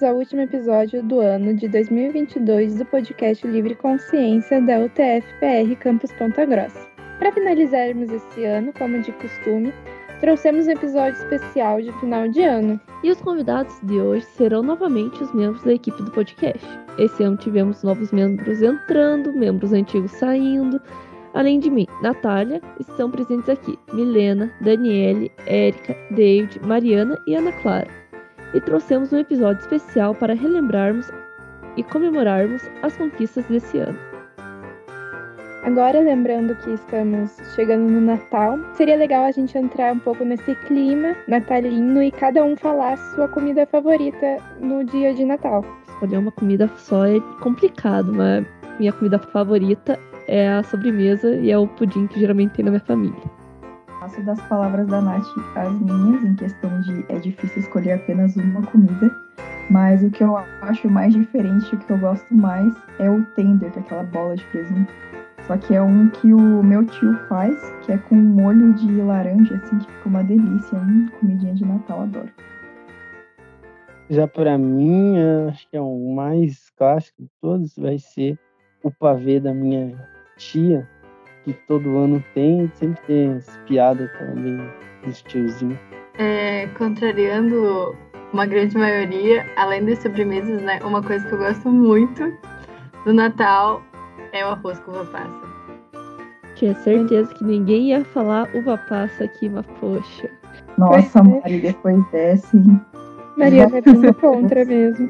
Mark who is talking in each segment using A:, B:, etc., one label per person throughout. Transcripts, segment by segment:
A: bem-vindos ao último episódio do ano de 2022 do podcast Livre Consciência da UTF-PR Campus Ponta Grossa. Para finalizarmos esse ano, como de costume, trouxemos um episódio especial de final de ano.
B: E os convidados de hoje serão novamente os membros da equipe do podcast. Esse ano tivemos novos membros entrando, membros antigos saindo. Além de mim, Natália, estão presentes aqui Milena, Daniele, Érica, David, Mariana e Ana Clara. E trouxemos um episódio especial para relembrarmos e comemorarmos as conquistas desse ano.
A: Agora, lembrando que estamos chegando no Natal, seria legal a gente entrar um pouco nesse clima natalino e cada um falar sua comida favorita no dia de Natal.
B: Escolher uma comida só é complicado, mas minha comida favorita é a sobremesa e é o pudim que geralmente tem na minha família.
C: Faço das palavras da Nath as minhas, em questão de é difícil escolher apenas uma comida, mas o que eu acho mais diferente, o que eu gosto mais, é o tender, que é aquela bola de presunto. Só que é um que o meu tio faz, que é com molho de laranja, assim, que fica uma delícia. Hum, comidinha de Natal, adoro.
D: Já para mim, acho que é o mais clássico de todos, vai ser o pavê da minha tia, que todo ano tem, sempre tem as piadas também dos tiozinhos.
E: É, contrariando uma grande maioria, além das sobremesas, né? Uma coisa que eu gosto muito do Natal é o arroz com uva passa.
B: Tinha certeza que ninguém ia falar uva passa aqui, mas poxa.
C: Nossa, é. Mari, depois dessa, hein?
A: Maria vai tudo contra mesmo.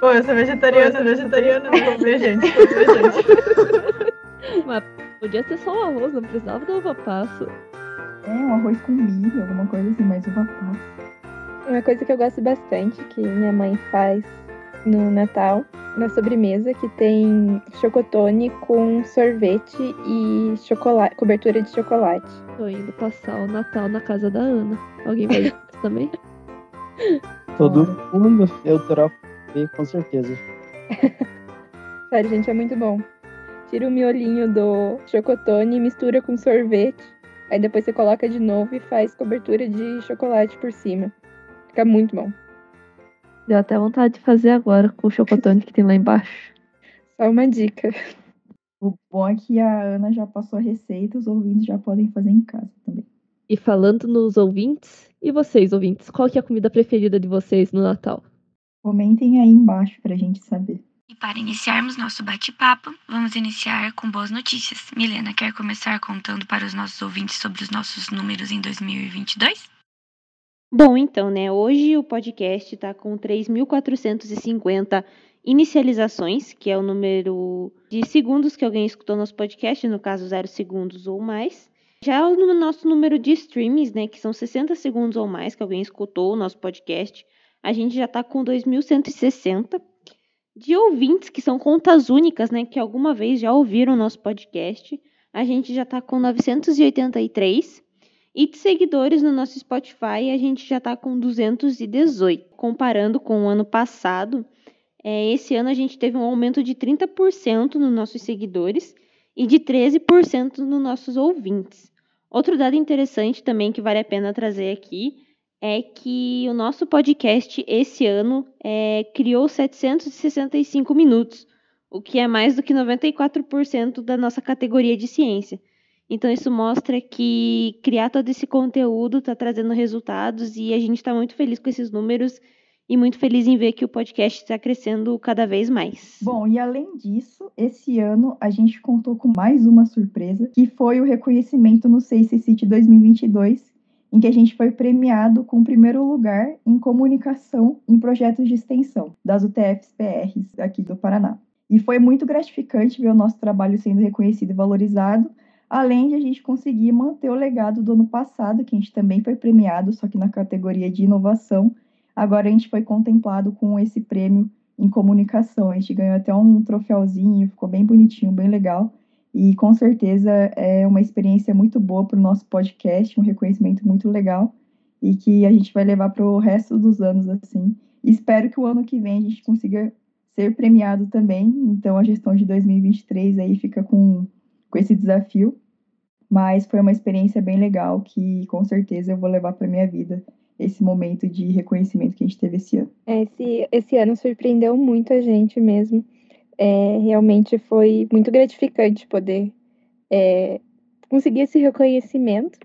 E: Pô, eu sou vegetariana, Pô, vegetariana, não vou ver gente, vou ver gente.
B: Mas podia ser só o arroz, não precisava da uva passa.
C: É, um arroz com milho, alguma coisa assim, mas uva passa.
A: Uma coisa que eu gosto bastante, que minha mãe faz no Natal, na sobremesa, que tem chocotone com sorvete e chocolate, cobertura de chocolate.
B: Tô indo passar o Natal na casa da Ana. Alguém vai também?
D: Todo mundo, eu troco com certeza.
A: Sério, gente, é muito bom. Tira o miolinho do chocotone e mistura com sorvete. Aí depois você coloca de novo e faz cobertura de chocolate por cima. Fica muito bom.
B: Deu até vontade de fazer agora com o chocotone que tem lá embaixo.
A: Só uma dica.
C: O bom é que a Ana já passou a receita, os ouvintes já podem fazer em casa também.
B: E falando nos ouvintes, e vocês, ouvintes, qual que é a comida preferida de vocês no Natal?
C: Comentem aí embaixo pra gente saber.
F: E para iniciarmos nosso bate-papo, vamos iniciar com boas notícias. Milena, quer começar contando para os nossos ouvintes sobre os nossos números em 2022?
G: Bom, então, né? Hoje o podcast está com 3.450 inicializações, que é o número de segundos que alguém escutou nosso podcast, no caso, zero segundos ou mais. Já o nosso número de streams, né, que são 60 segundos ou mais que alguém escutou o nosso podcast, a gente já está com 2.160. De ouvintes, que são contas únicas, né, que alguma vez já ouviram o nosso podcast, a gente já está com 983. E de seguidores no nosso Spotify, a gente já está com 218. Comparando com o ano passado, é, esse ano a gente teve um aumento de 30% nos nossos seguidores e de 13% nos nossos ouvintes. Outro dado interessante também que vale a pena trazer aqui é que o nosso podcast esse ano é, criou 765 minutos, o que é mais do que 94% da nossa categoria de ciência. Então, isso mostra que criar todo esse conteúdo está trazendo resultados e a gente está muito feliz com esses números e muito feliz em ver que o podcast está crescendo cada vez mais.
C: Bom, e além disso, esse ano a gente contou com mais uma surpresa, que foi o reconhecimento no Sace City 2022, em que a gente foi premiado com o primeiro lugar em comunicação em projetos de extensão das UTFs PRs aqui do Paraná. E foi muito gratificante ver o nosso trabalho sendo reconhecido e valorizado, além de a gente conseguir manter o legado do ano passado, que a gente também foi premiado, só que na categoria de inovação. Agora a gente foi contemplado com esse prêmio em comunicação. A gente ganhou até um troféuzinho, ficou bem bonitinho, bem legal. E com certeza é uma experiência muito boa para o nosso podcast, um reconhecimento muito legal e que a gente vai levar para o resto dos anos assim. Espero que o ano que vem a gente consiga ser premiado também. Então a gestão de 2023 aí fica com com esse desafio. mas foi uma experiência bem legal que com certeza eu vou levar para minha vida esse momento de reconhecimento que a gente teve esse ano.
A: É, esse, esse ano surpreendeu muito a gente mesmo. É, realmente foi muito gratificante poder é, conseguir esse reconhecimento.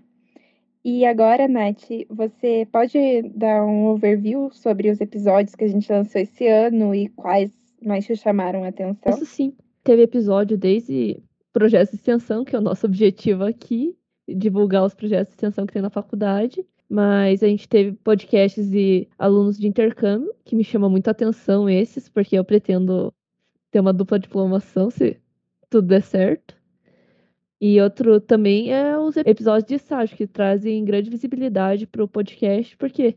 A: E agora, Nath, você pode dar um overview sobre os episódios que a gente lançou esse ano e quais mais te chamaram a atenção?
B: Isso sim. Teve episódio desde projetos de extensão, que é o nosso objetivo aqui, divulgar os projetos de extensão que tem na faculdade. Mas a gente teve podcasts de alunos de intercâmbio, que me chama muito atenção esses, porque eu pretendo ter uma dupla diplomação, se tudo der certo. E outro também é os episódios de estágio, que trazem grande visibilidade para o podcast, porque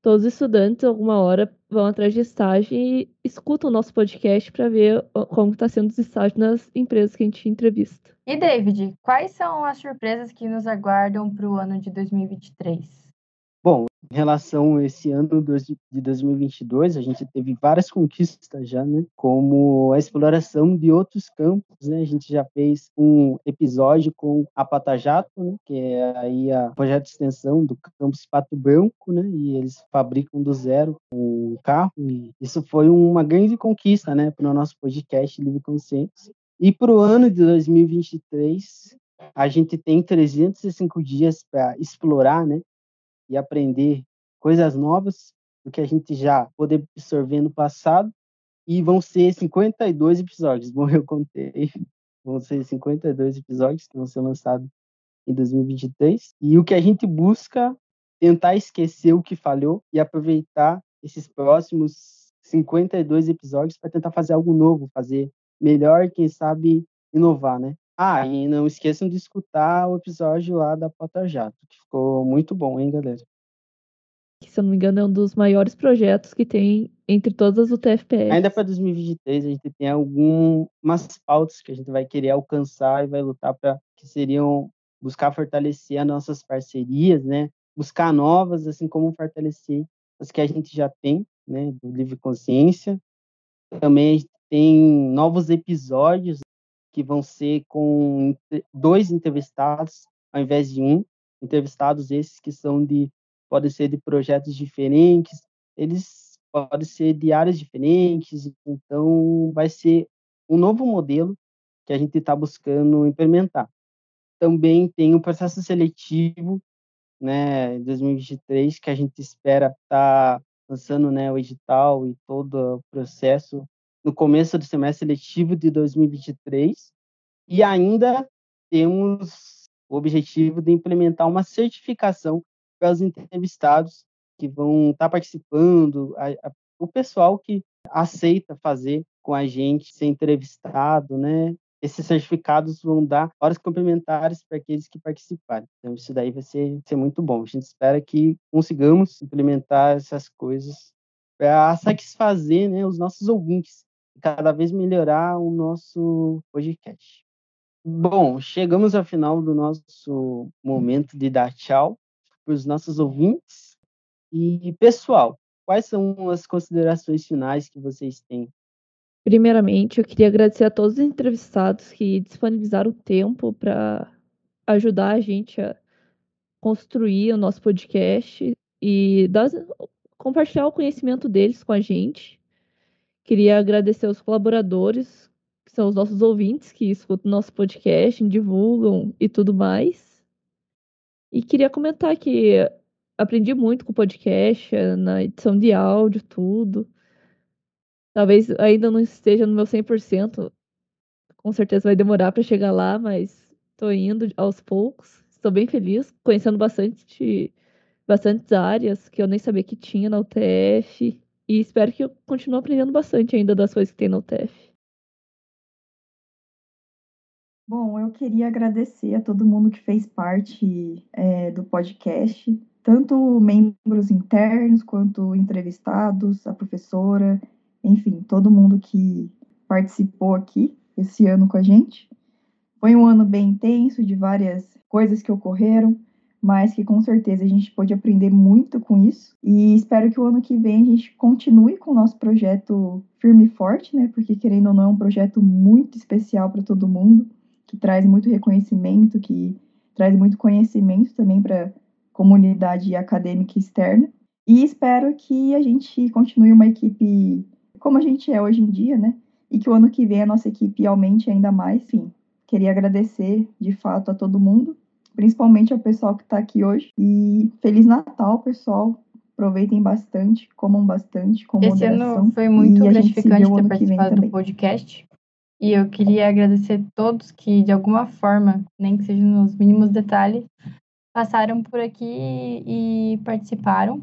B: todos os estudantes, alguma hora, vão atrás de estágio e escutam o nosso podcast para ver como está sendo os estágios nas empresas que a gente entrevista.
E: E David, quais são as surpresas que nos aguardam para o ano de 2023?
D: Bom, em relação a esse ano de 2022, a gente teve várias conquistas já, né? Como a exploração de outros campos, né? A gente já fez um episódio com a Patajato, né? Que é aí a projeto de extensão do campus Pato Branco, né? E eles fabricam do zero um carro e isso foi uma grande conquista, né? Para o nosso podcast Livre Consciência. E para o ano de 2023, a gente tem 305 dias para explorar, né? E aprender coisas novas do que a gente já pôde absorver no passado. E vão ser 52 episódios. Bom, eu contei. Vão ser 52 episódios que vão ser lançados em 2023. E o que a gente busca tentar esquecer o que falhou e aproveitar esses próximos 52 episódios para tentar fazer algo novo, fazer melhor, quem sabe inovar, né? Ah, e não esqueçam de escutar o episódio lá da Pota Jato, que ficou muito bom, hein, galera?
B: Que, se eu não me engano, é um dos maiores projetos que tem entre todas as UTFPS.
D: Ainda para 2023, a gente tem algumas pautas que a gente vai querer alcançar e vai lutar para que seriam buscar fortalecer as nossas parcerias, né? Buscar novas, assim como fortalecer as que a gente já tem, né? Do Livre Consciência. Também a gente tem novos episódios que vão ser com dois entrevistados ao invés de um. Entrevistados esses que são de podem ser de projetos diferentes, eles podem ser de áreas diferentes, então vai ser um novo modelo que a gente está buscando implementar. Também tem um processo seletivo, né, 2023 que a gente espera estar tá lançando, né, o edital e todo o processo no começo do semestre letivo de 2023 e ainda temos o objetivo de implementar uma certificação para os entrevistados que vão estar participando, a, a, o pessoal que aceita fazer com a gente ser entrevistado, né? Esses certificados vão dar horas complementares para aqueles que participarem. Então, isso daí vai ser, ser muito bom. A gente espera que consigamos implementar essas coisas para satisfazer né, os nossos ouvintes cada vez melhorar o nosso podcast. Bom, chegamos ao final do nosso momento de dar tchau para os nossos ouvintes. E, pessoal, quais são as considerações finais que vocês têm?
B: Primeiramente, eu queria agradecer a todos os entrevistados que disponibilizaram o tempo para ajudar a gente a construir o nosso podcast e compartilhar o conhecimento deles com a gente. Queria agradecer aos colaboradores, que são os nossos ouvintes, que escutam nosso podcast, divulgam e tudo mais. E queria comentar que aprendi muito com o podcast, na edição de áudio, tudo. Talvez ainda não esteja no meu 100%. Com certeza vai demorar para chegar lá, mas estou indo aos poucos. Estou bem feliz, conhecendo bastante bastantes áreas que eu nem sabia que tinha na UTF. E espero que eu continue aprendendo bastante ainda das coisas que tem no UTF.
C: Bom, eu queria agradecer a todo mundo que fez parte é, do podcast, tanto membros internos quanto entrevistados, a professora, enfim, todo mundo que participou aqui esse ano com a gente. Foi um ano bem intenso, de várias coisas que ocorreram, mas que com certeza a gente pode aprender muito com isso. E espero que o ano que vem a gente continue com o nosso projeto firme e forte, né? Porque querendo ou não, é um projeto muito especial para todo mundo, que traz muito reconhecimento, que traz muito conhecimento também para a comunidade acadêmica externa. E espero que a gente continue uma equipe como a gente é hoje em dia, né? E que o ano que vem a nossa equipe aumente ainda mais. Sim, queria agradecer de fato a todo mundo, principalmente ao pessoal que está aqui hoje. E Feliz Natal, pessoal. Aproveitem bastante, comam bastante, com
E: Esse
C: moderação.
E: ano foi muito
C: E a
E: gratificante ter participado do podcast. E eu queria agradecer todos que, de alguma forma, nem que seja nos mínimos detalhes, passaram por aqui e participaram.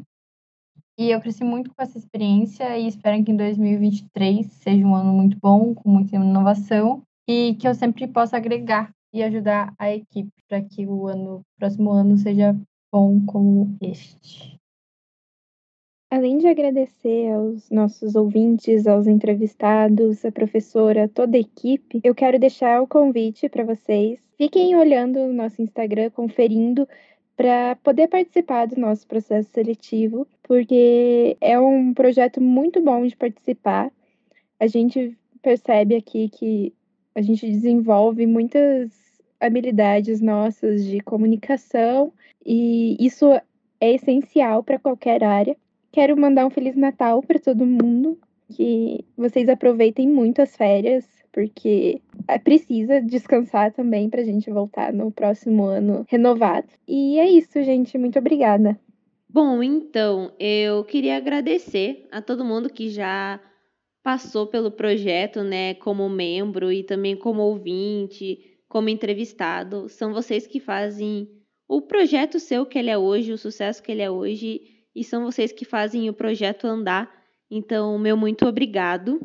E: E eu cresci muito com essa experiência e espero que em 2023 seja um ano muito bom, com muita inovação e que eu sempre possa agregar e ajudar a equipe para que o ano, próximo ano seja bom como este.
A: Além de agradecer aos nossos ouvintes, aos entrevistados, a professora, toda a equipe, eu quero deixar o convite para vocês. Fiquem olhando o nosso Instagram, conferindo para poder participar do nosso processo seletivo, porque é um projeto muito bom de participar. A gente percebe aqui que a gente desenvolve muitas habilidades nossas de comunicação e isso é essencial para qualquer área. Quero mandar um Feliz Natal para todo mundo, que vocês aproveitem muito as férias, porque é, precisa descansar também para a gente voltar no próximo ano renovado. E é isso, gente. Muito obrigada.
G: Bom, então, eu queria agradecer a todo mundo que já passou pelo projeto, né, como membro e também como ouvinte, como entrevistado. São vocês que fazem o projeto ser o que ele é hoje, o sucesso que ele é hoje, e são vocês que fazem o projeto andar. Então, meu muito obrigado.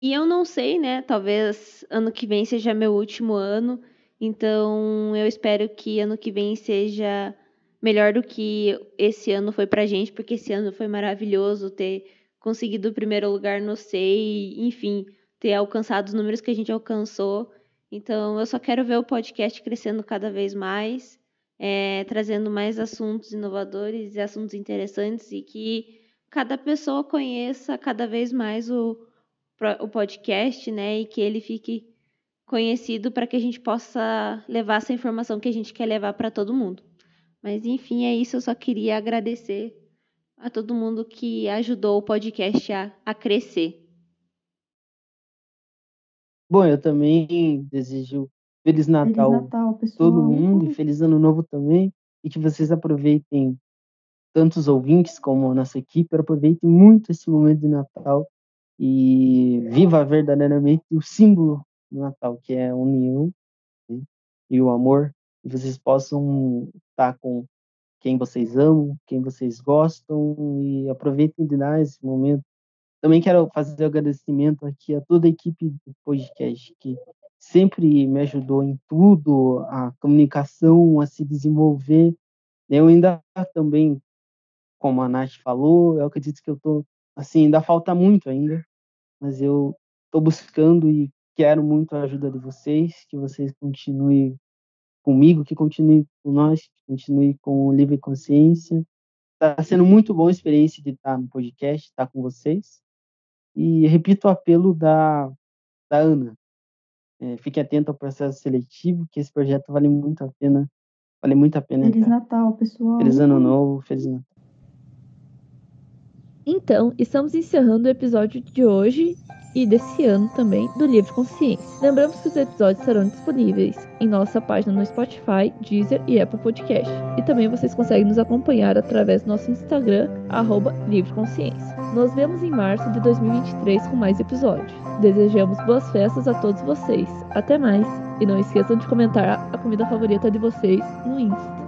G: E eu não sei, né? Talvez ano que vem seja meu último ano. Então, eu espero que ano que vem seja melhor do que esse ano foi pra gente, porque esse ano foi maravilhoso ter conseguido o primeiro lugar no SEI, enfim, ter alcançado os números que a gente alcançou. Então, eu só quero ver o podcast crescendo cada vez mais, é, trazendo mais assuntos inovadores e assuntos interessantes e que cada pessoa conheça cada vez mais o, o podcast, né? E que ele fique conhecido para que a gente possa levar essa informação que a gente quer levar para todo mundo. Mas enfim, é isso. Eu só queria agradecer a todo mundo que ajudou o podcast a, a crescer.
D: Bom, eu também desejo Feliz
C: Feliz Natal pessoal.
D: todo mundo e feliz ano novo também e que vocês aproveitem tantos ouvintes como a nossa equipe aproveitem muito esse momento de Natal e viva verdadeiramente o símbolo do Natal que é a união né, e o amor e vocês possam estar com quem vocês amam quem vocês gostam e aproveitem de dar esse momento também quero fazer agradecimento aqui a toda a equipe do podcast que sempre me ajudou em tudo, a comunicação, a se desenvolver. Eu ainda também, como a Nath falou, eu acredito que eu tô, assim, ainda falta muito ainda, mas eu estou buscando e quero muito a ajuda de vocês, que vocês continuem comigo, que continuem com nós, que continuem com o Livre Consciência. Está sendo muito boa a experiência de estar no podcast, estar com vocês. E repito o apelo da, da Ana. É, fique atento ao processo seletivo, que esse projeto vale muito a pena. Vale muito a pena.
C: Feliz
D: entrar.
C: Natal, pessoal.
D: Feliz ano novo, feliz Natal.
B: Então, estamos encerrando o episódio de hoje e desse ano também do Livre Consciência. Lembramos que os episódios serão disponíveis em nossa página no Spotify, Deezer e Apple Podcast. E também vocês conseguem nos acompanhar através do nosso Instagram, arroba Livre Consciência. Nos vemos em março de 2023 com mais episódios. Desejamos boas festas a todos vocês. Até mais! E não esqueçam de comentar a comida favorita de vocês no Insta.